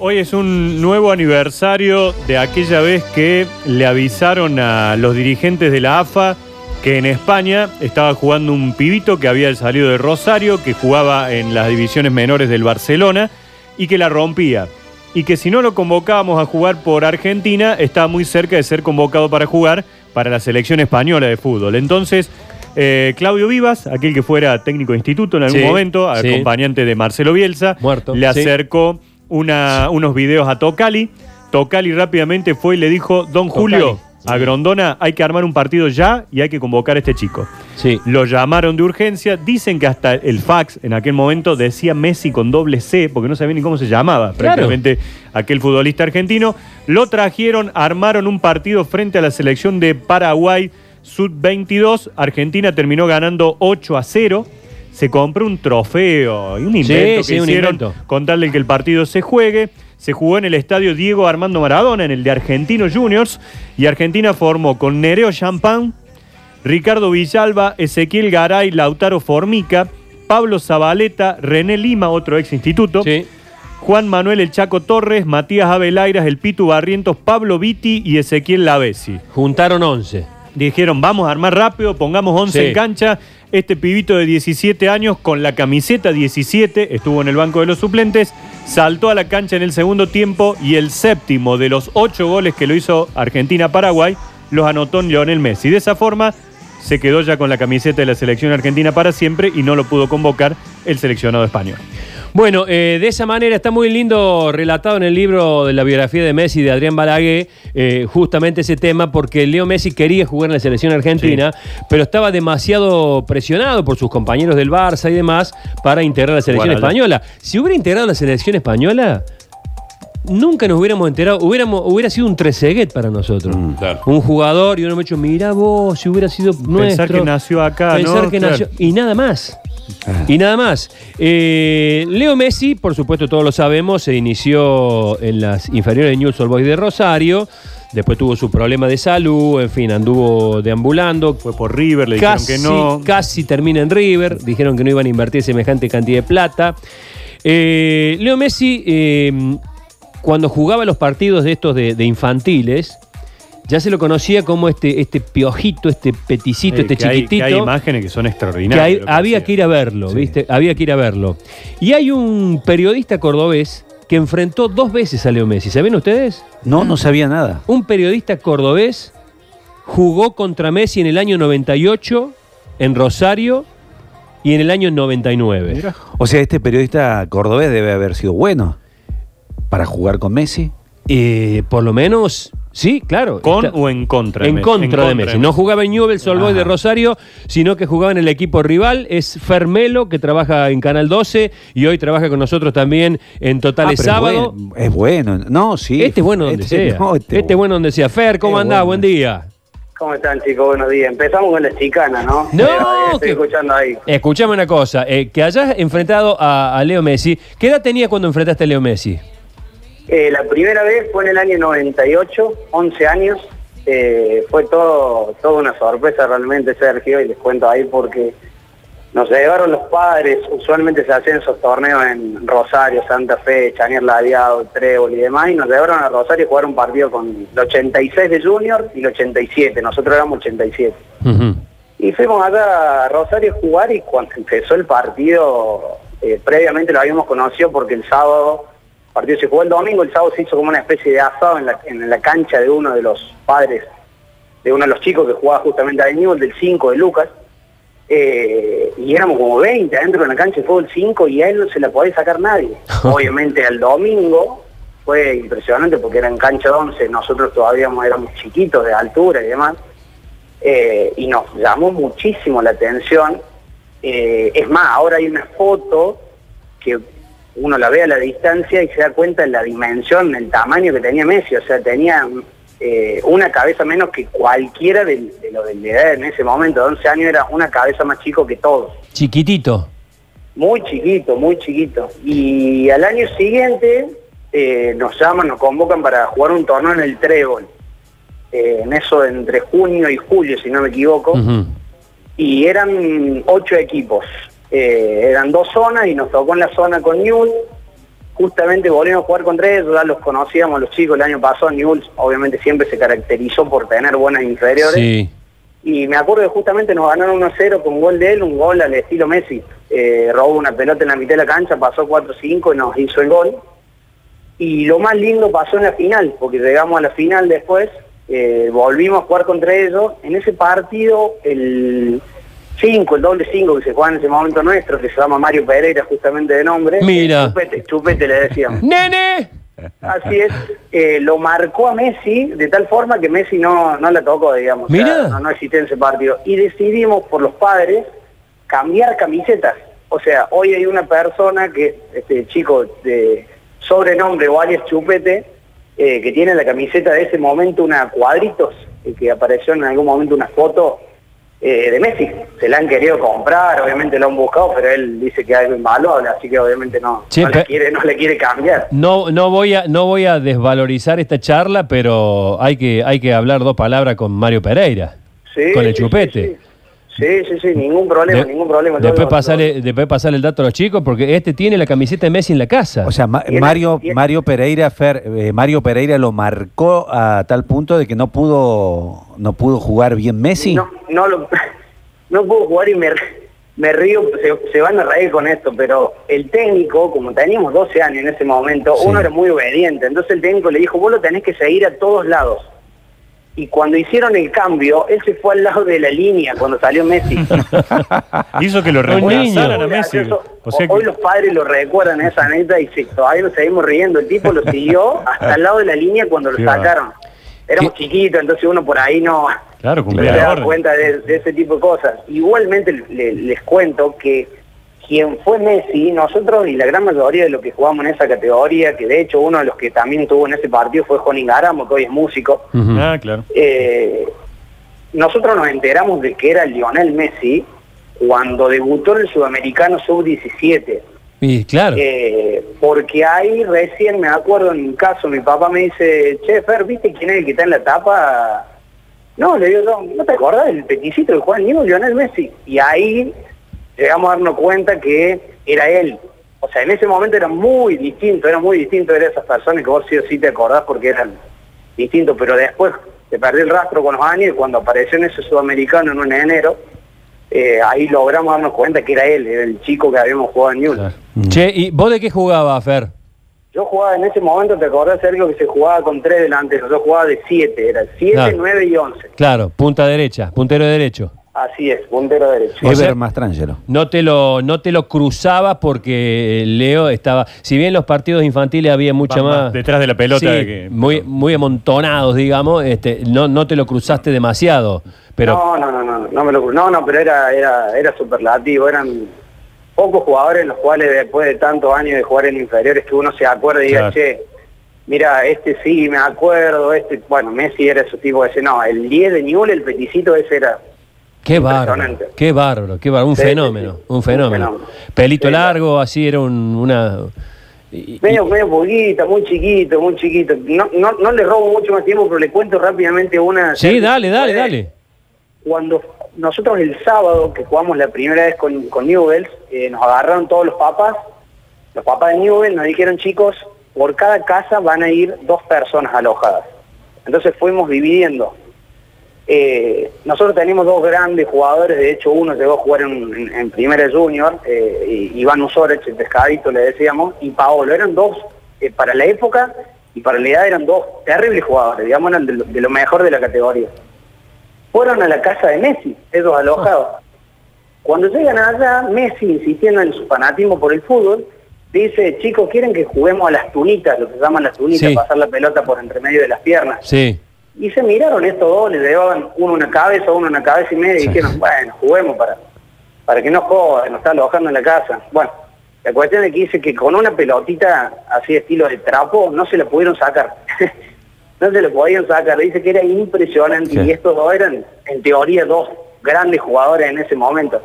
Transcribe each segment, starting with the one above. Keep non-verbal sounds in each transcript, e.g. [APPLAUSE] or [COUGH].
Hoy es un nuevo aniversario de aquella vez que le avisaron a los dirigentes de la AFA que en España estaba jugando un pibito que había salido de Rosario, que jugaba en las divisiones menores del Barcelona y que la rompía. Y que si no lo convocábamos a jugar por Argentina, estaba muy cerca de ser convocado para jugar para la selección española de fútbol. Entonces, eh, Claudio Vivas, aquel que fuera técnico de instituto en algún Sí, momento, sí. acompañante de Marcelo Bielsa, Muerto, le sí. Una- unos videos a Tocali. Tocali rápidamente fue y le dijo, Don Julio, a Grondona hay que armar un partido ya y hay que convocar a este chico. Sí. Lo llamaron de urgencia. Dicen que hasta el fax en aquel momento decía Messi con doble C, porque no sabía ni cómo se llamaba Claro. prácticamente aquel futbolista argentino. Lo trajeron, armaron un partido frente a la selección de Paraguay Sub-22. Argentina terminó ganando 8 a 0. Se compró un trofeo y un invento sí, que hicieron invento. con tal de que el partido se juegue. Se jugó en el estadio Diego Armando Maradona, en el de Argentinos Juniors, y Argentina formó con Nereo Champán, Ricardo Villalba, Ezequiel Garay, Lautaro Formica, Pablo Zabaleta, René Lima, otro ex instituto, Sí. Juan Manuel El Chaco Torres, Matías Avelairas, El Pitu Barrientos, Pablo Viti y Ezequiel Lavesi. Juntaron 11. Dijeron, vamos a armar rápido, pongamos 11 Sí. en cancha. Este pibito de 17 años con la camiseta 17, estuvo en el banco de los suplentes, saltó a la cancha en el segundo tiempo y el séptimo de los ocho goles que lo hizo Argentina-Paraguay los anotó Lionel Messi. De esa forma se quedó ya con la camiseta de la selección argentina para siempre y no lo pudo convocar el seleccionado español. Bueno, eh, de esa manera está muy lindo relatado en el libro de la biografía de Messi de Adrián Balaguer, eh, justamente ese tema, porque Leo Messi quería jugar en la selección argentina, pero estaba demasiado presionado por sus compañeros del Barça y demás para integrar la selección Bueno, española. Si hubiera integrado la selección española, nunca nos hubiéramos enterado, hubiéramos, hubiera sido un treseguet para nosotros. claro. Un jugador y uno me dicho, mira vos, si hubiera sido nuestro. Pensar que nació acá, Pensar ¿no? que Claro. nació. Y nada más. Y nada más. Eh, Leo Messi, por supuesto, todos lo sabemos, se inició en las inferiores de Newell's Old Boys de Rosario. Después tuvo su problema de salud, en fin, anduvo deambulando. Fue por River, le Casi, dijeron que no. casi termina en River. Dijeron que no iban a invertir semejante cantidad de plata. Eh, Leo Messi, eh, cuando jugaba los partidos de estos de, de infantiles, ya se lo conocía como este, este piojito, este peticito, Eh, este que hay- chiquitito. que hay imágenes que son que extraordinarias. hay- que había que ir a verlo, Sí. ¿viste? Había que ir a verlo. Y hay un periodista cordobés que enfrentó dos veces a Leo Messi. ¿Saben ustedes? No, no sabía nada. Un periodista cordobés jugó contra Messi en el año 98 en Rosario y en el año 99. Mira. O sea, este periodista cordobés debe haber sido bueno para jugar con Messi. Eh, por lo menos, sí, claro. ¿Con Está- o en contra? de en Messi? contra de Messi. No jugaba en Newell's Old Boys de. Rosario, sino que jugaba en el equipo rival. Es Fermelo, que trabaja en Canal 12 y hoy trabaja con nosotros también en Totales Ah, Sábado. Es bueno, es bueno. No, sí. Este es bueno donde Este- sea. [LAUGHS] no, este, este es bueno donde sea. Fer, ¿cómo Qué andás? bueno. Buen día. ¿Cómo están chicos? Buenos días. Empezamos con la chicana, ¿no? No, eh, estoy que- escuchando ahí. Escuchame una cosa, eh, que hayas enfrentado a, a Leo Messi. ¿Qué edad tenía cuando enfrentaste a Leo Messi? Eh, la primera vez fue en el año 98, 11 años. Eh, fue todo, toda una sorpresa realmente, Sergio, y les cuento ahí porque nos llevaron los padres. Usualmente se hacen esos torneos en Rosario, Santa Fe, Chanier Ladeado, Trébol y demás, y nos llevaron a Rosario a jugar un partido con el 86 de Junior y el 87. Nosotros éramos 87. Ujú. Y fuimos allá a Rosario a jugar y cuando empezó el partido, eh, previamente lo habíamos conocido porque el sábado, partido se jugó el domingo, el sábado se hizo como una especie de asado en la, en la cancha de uno de los padres, de uno de los chicos que jugaba justamente ahí Newell, del 5 de Lucas. Eh, y éramos como 20 adentro de la cancha de fútbol 5 y a él no se la podía sacar nadie. [LAUGHS] Obviamente al domingo fue impresionante porque era en cancha de 11, nosotros todavía éramos chiquitos de altura y demás. Eh, y nos llamó muchísimo la atención. Eh, es más, ahora hay una foto que uno la ve a la distancia y se da cuenta de la dimensión, el tamaño que tenía Messi. O sea, tenía eh, una cabeza menos que cualquiera de, de lo de la edad en ese momento. De 11 años era una cabeza más chico que todos. Chiquitito. Muy chiquito, muy chiquito. Y al año siguiente eh, nos llaman, nos convocan para jugar un torneo en el Trébol. Eh, en eso entre junio y julio, si no me equivoco. Y eran ocho equipos. Eh, eran dos zonas y nos tocó en la zona con Newell, justamente volvimos a jugar contra ellos, ya los conocíamos los chicos el año pasado, Newell's obviamente siempre se caracterizó por tener buenas inferiores. Sí. Y me acuerdo que justamente nos ganaron 1-0 con gol de él, un gol al estilo Messi. Eh, robó una pelota en la mitad de la cancha, pasó 4-5 y nos hizo el gol. Y lo más lindo pasó en la final, porque llegamos a la final después, eh, volvimos a jugar contra ellos. En ese partido, el 5, el doble 5 que se juega en ese momento nuestro, que se llama Mario Pereira justamente de nombre. Mira. Chupete, chupete le decíamos. ¡Nene! Así es, eh, lo marcó a Messi de tal forma que Messi no, no la tocó, digamos. O sea, Mirá. no, no existía en ese partido. Y decidimos por los padres cambiar camisetas. O sea, hoy hay una persona que, este chico de sobrenombre o alias Chupete, eh, que tiene la camiseta de ese momento una cuadritos, eh, que apareció en algún momento una foto eh, de Messi. Se la han querido comprar, obviamente lo han buscado, pero él dice que hay invaluable, así que obviamente no, Sí, no, le quiere, no le quiere cambiar. No, no, voy a, no voy a desvalorizar esta charla, pero hay que, hay que hablar dos palabras con Mario Pereira. Sí, con el sí, chupete. Sí, sí, sí, ningún problema, De- ningún problema. Después pasarle, después pasarle el dato a los chicos, porque este tiene la camiseta de Messi en la casa. O sea, Ma- Mario, Mario Pereira, Fer, eh, Mario Pereira lo marcó a tal punto de que no pudo, no pudo jugar bien Messi. No, no, lo, [LAUGHS] no puedo jugar y me, me río, se, se van a reír con esto, pero el técnico, como teníamos 12 años en ese momento, Sí. uno era muy obediente, entonces el técnico le dijo, vos lo tenés que seguir a todos lados. Y cuando hicieron el cambio, él se fue al lado de la línea cuando salió Messi. [LAUGHS] Hizo que lo reemplazaran a Messi. Eso- O sea Hoy que, los padres lo recuerdan esa anécdota y se- todavía nos seguimos riendo. El tipo lo siguió hasta el lado de la línea cuando lo sacaron. Éramos chiquitos, entonces uno por ahí no claro, se da cuenta de, de ese tipo de cosas. Igualmente le- les cuento que quien fue Messi, nosotros y la gran mayoría de los que jugamos en esa categoría, que de hecho uno de los que también tuvo en ese partido fue Johnny Garamo, que hoy es músico. Ah, claro. eh, nosotros nos enteramos de que era Lionel Messi cuando debutó en el Sudamericano Sub-17. Y claro. Eh, porque ahí recién me acuerdo en un caso, mi papá me dice, che, Fer, ¿viste quién es el que está en la tapa? No, le digo, no, ¿no te acordás del peticito de Juan Niño, Lionel Messi? Y ahí llegamos a darnos cuenta que era él. O sea, en ese momento era muy distinto, era muy distinto, era esas personas que vos sí o sí te acordás porque eran distintos, pero después te perdí el rastro con los años y cuando apareció en ese sudamericano en un enero, eh, ahí logramos darnos cuenta que era él, era el chico que habíamos jugado en Newell's. Che, ¿y vos de qué jugabas, Fer? Yo jugaba en ese momento, ¿te acordás, Sergio, que se jugaba con tres delanteros? Yo jugaba de siete, era siete, Claro. nueve y once. Claro, punta derecha, puntero derecho. Así es, puntero derecho. O sea- Ever Mastrangelo. No te lo, no te lo cruzaba porque Leo estaba. Si bien en los partidos infantiles había mucha más. más detrás de la pelota Sí, de que- muy, muy amontonados, digamos. Este, no, no te lo cruzaste demasiado. Pero No, no, no, no, no me lo no, no, pero era, era, era superlativo, eran pocos jugadores en los cuales después de tantos años de jugar en inferiores que uno se acuerda y diga, Claro. che, mira, este sí, me acuerdo, este, bueno, Messi era ese tipo ese, no, el 10 de Newell, el peticito ese era, qué bárbaro. Qué bárbaro, qué bárbaro. Un Sí, fenómeno, sí. un Un fenómeno. fenómeno. Pelito largo, así era un- una. y- y- medio, medio poquita, muy chiquito, muy chiquito, no, no, no le robo mucho más tiempo, pero le cuento rápidamente una... sí, dale, dale, dale. Cuando nosotros el sábado que jugamos la primera vez con, con Newells, eh, nos agarraron todos los papás, los papás de Newell nos dijeron chicos, por cada casa van a ir dos personas alojadas. Entonces fuimos dividiendo. Eh, nosotros tenemos dos grandes jugadores, de hecho uno llegó a jugar en, en- en Primera Junior, eh, Iván Usorech, el pescadito le decíamos, y Paolo, eran dos, eh, para la época y para la edad eran dos terribles jugadores, digamos, eran de lo, de lo mejor de la categoría. Fueron a la casa de Messi, esos alojados. Cuando llegan allá, Messi, insistiendo en su fanatismo por el fútbol, dice, chicos, ¿quieren que juguemos a las tunitas, lo que se llaman las tunitas, Sí. pasar la pelota por entre medio de las piernas? Sí. Y se miraron estos dos, le llevaban uno una cabeza, uno una cabeza y media, y Sí. dijeron, bueno, juguemos para, para que no jodan, nos está alojando en la casa. Bueno, la cuestión es que dice que con una pelotita así de estilo de trapo, no se la pudieron sacar. [LAUGHS] no se la podían sacar, dice que era impresionante, Sí. y estos dos eran, en teoría, dos grandes jugadores en ese momento.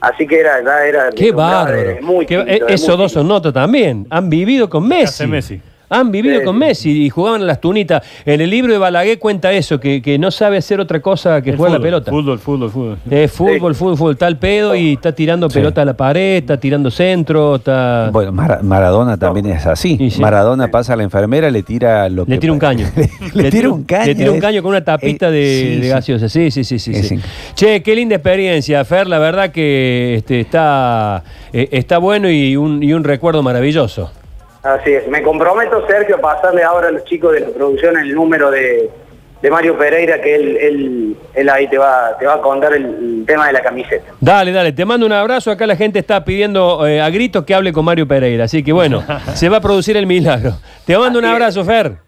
Así que era, ya era... Qué era bárbaro. de- Muy Qué- chiquito, de esos muy dos son chiquito. nota también. Han vivido con Messi. Messi. Han vivido Sí. con Messi y jugaban a las tunitas. En el libro de Balaguer cuenta eso, que, que no sabe hacer otra cosa que El jugar la pelota. Fútbol, fútbol, fútbol. Es fútbol, fútbol, fútbol, está el pedo y está tirando Sí. pelota a la pared, está tirando centro, está... Bueno, Mara- Maradona también es así. Maradona pasa a la enfermera, le tira lo Le que tira un caño. [LAUGHS] le, tira un caño. Le tira un caño con una tapita eh, de, sí, de sí. gaseosa. Sí, sí, sí, sí. Che, qué linda experiencia, Fer. La verdad que este, está, eh, está bueno y un, y un recuerdo maravilloso. Así es. Me comprometo, Sergio, a pasarle ahora a los chicos de la producción el número de, de Mario Pereira, que él, él, él ahí te va, te va a contar el, el tema de la camiseta. Dale, dale, te mando un abrazo. Acá la gente está pidiendo eh, a gritos que hable con Mario Pereira. Así que bueno, [LAUGHS] se va a producir el milagro. Te mando un es. abrazo, Fer.